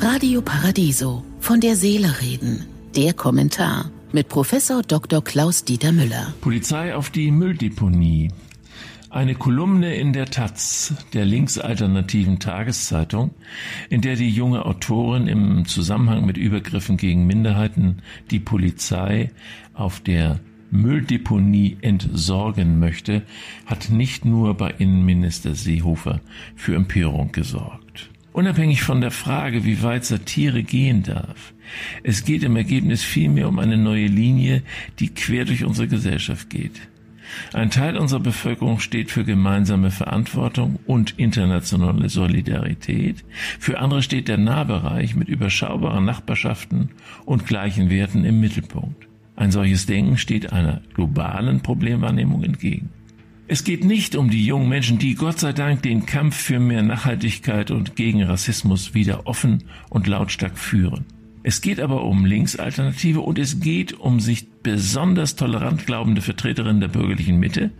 Radio Paradiso. Von der Seele reden. Der Kommentar mit Professor Dr. Klaus Dieter Müller. Polizei auf die Mülldeponie. Eine Kolumne in der Taz, der linksalternativen Tageszeitung, in der die junge Autorin im Zusammenhang mit Übergriffen gegen Minderheiten die Polizei auf der Mülldeponie entsorgen möchte, hat nicht nur bei Innenminister Seehofer für Empörung gesorgt. Unabhängig von der Frage, wie weit Satire gehen darf, es geht im Ergebnis vielmehr um eine neue Linie, die quer durch unsere Gesellschaft geht. Ein Teil unserer Bevölkerung steht für gemeinsame Verantwortung und internationale Solidarität. Für andere steht der Nahbereich mit überschaubaren Nachbarschaften und gleichen Werten im Mittelpunkt. Ein solches Denken steht einer globalen Problemwahrnehmung entgegen. Es geht nicht um die jungen Menschen, die Gott sei Dank den Kampf für mehr Nachhaltigkeit und gegen Rassismus wieder offen und lautstark führen. Es geht aber um Linksalternative und es geht um sich besonders tolerant glaubende Vertreterinnen der bürgerlichen Mitte,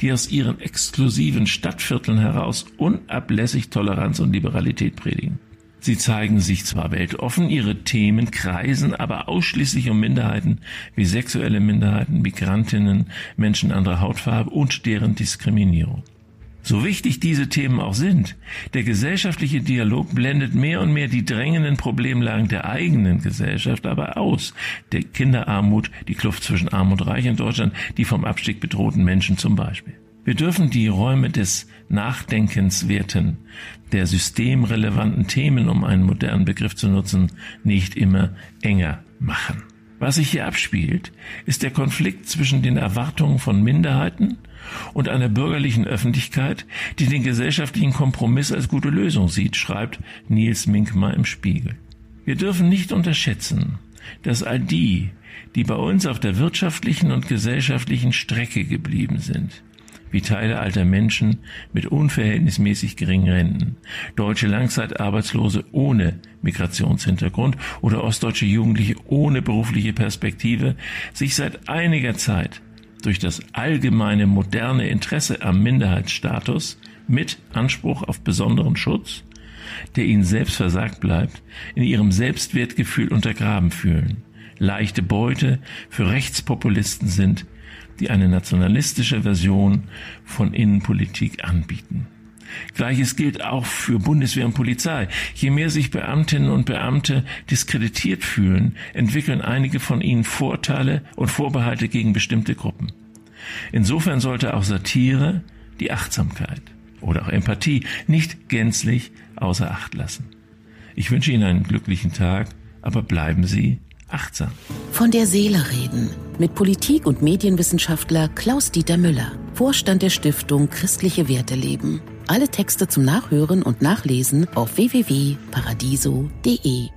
die aus ihren exklusiven Stadtvierteln heraus unablässig Toleranz und Liberalität predigen. Sie zeigen sich zwar weltoffen, ihre Themen kreisen aber ausschließlich um Minderheiten wie sexuelle Minderheiten, Migrantinnen, Menschen anderer Hautfarbe und deren Diskriminierung. So wichtig diese Themen auch sind, der gesellschaftliche Dialog blendet mehr und mehr die drängenden Problemlagen der eigenen Gesellschaft aber aus. Der Kinderarmut, die Kluft zwischen Arm und Reich in Deutschland, die vom Abstieg bedrohten Menschen zum Beispiel. Wir dürfen die Räume des Nachdenkenswerten, der systemrelevanten Themen, um einen modernen Begriff zu nutzen, nicht immer enger machen. Was sich hier abspielt, ist der Konflikt zwischen den Erwartungen von Minderheiten und einer bürgerlichen Öffentlichkeit, die den gesellschaftlichen Kompromiss als gute Lösung sieht, schreibt Nils Minkmar im Spiegel. Wir dürfen nicht unterschätzen, dass all die, die bei uns auf der wirtschaftlichen und gesellschaftlichen Strecke geblieben sind, wie Teile alter Menschen mit unverhältnismäßig geringen Renten, deutsche Langzeitarbeitslose ohne Migrationshintergrund oder ostdeutsche Jugendliche ohne berufliche Perspektive sich seit einiger Zeit durch das allgemeine moderne Interesse am Minderheitsstatus mit Anspruch auf besonderen Schutz, der ihnen selbst versagt bleibt, in ihrem Selbstwertgefühl untergraben fühlen, leichte Beute für Rechtspopulisten sind, die eine nationalistische Version von Innenpolitik anbieten. Gleiches gilt auch für Bundeswehr und Polizei. Je mehr sich Beamtinnen und Beamte diskreditiert fühlen, entwickeln einige von ihnen Vorteile und Vorbehalte gegen bestimmte Gruppen. Insofern sollte auch Satire die Achtsamkeit oder auch Empathie nicht gänzlich außer Acht lassen. Ich wünsche Ihnen einen glücklichen Tag, aber bleiben Sie achtsam. Von der Seele reden mit Politik- und Medienwissenschaftler Klaus-Dieter Müller, Vorstand der Stiftung Christliche Werte leben. Alle Texte zum Nachhören und Nachlesen auf www.paradiso.de.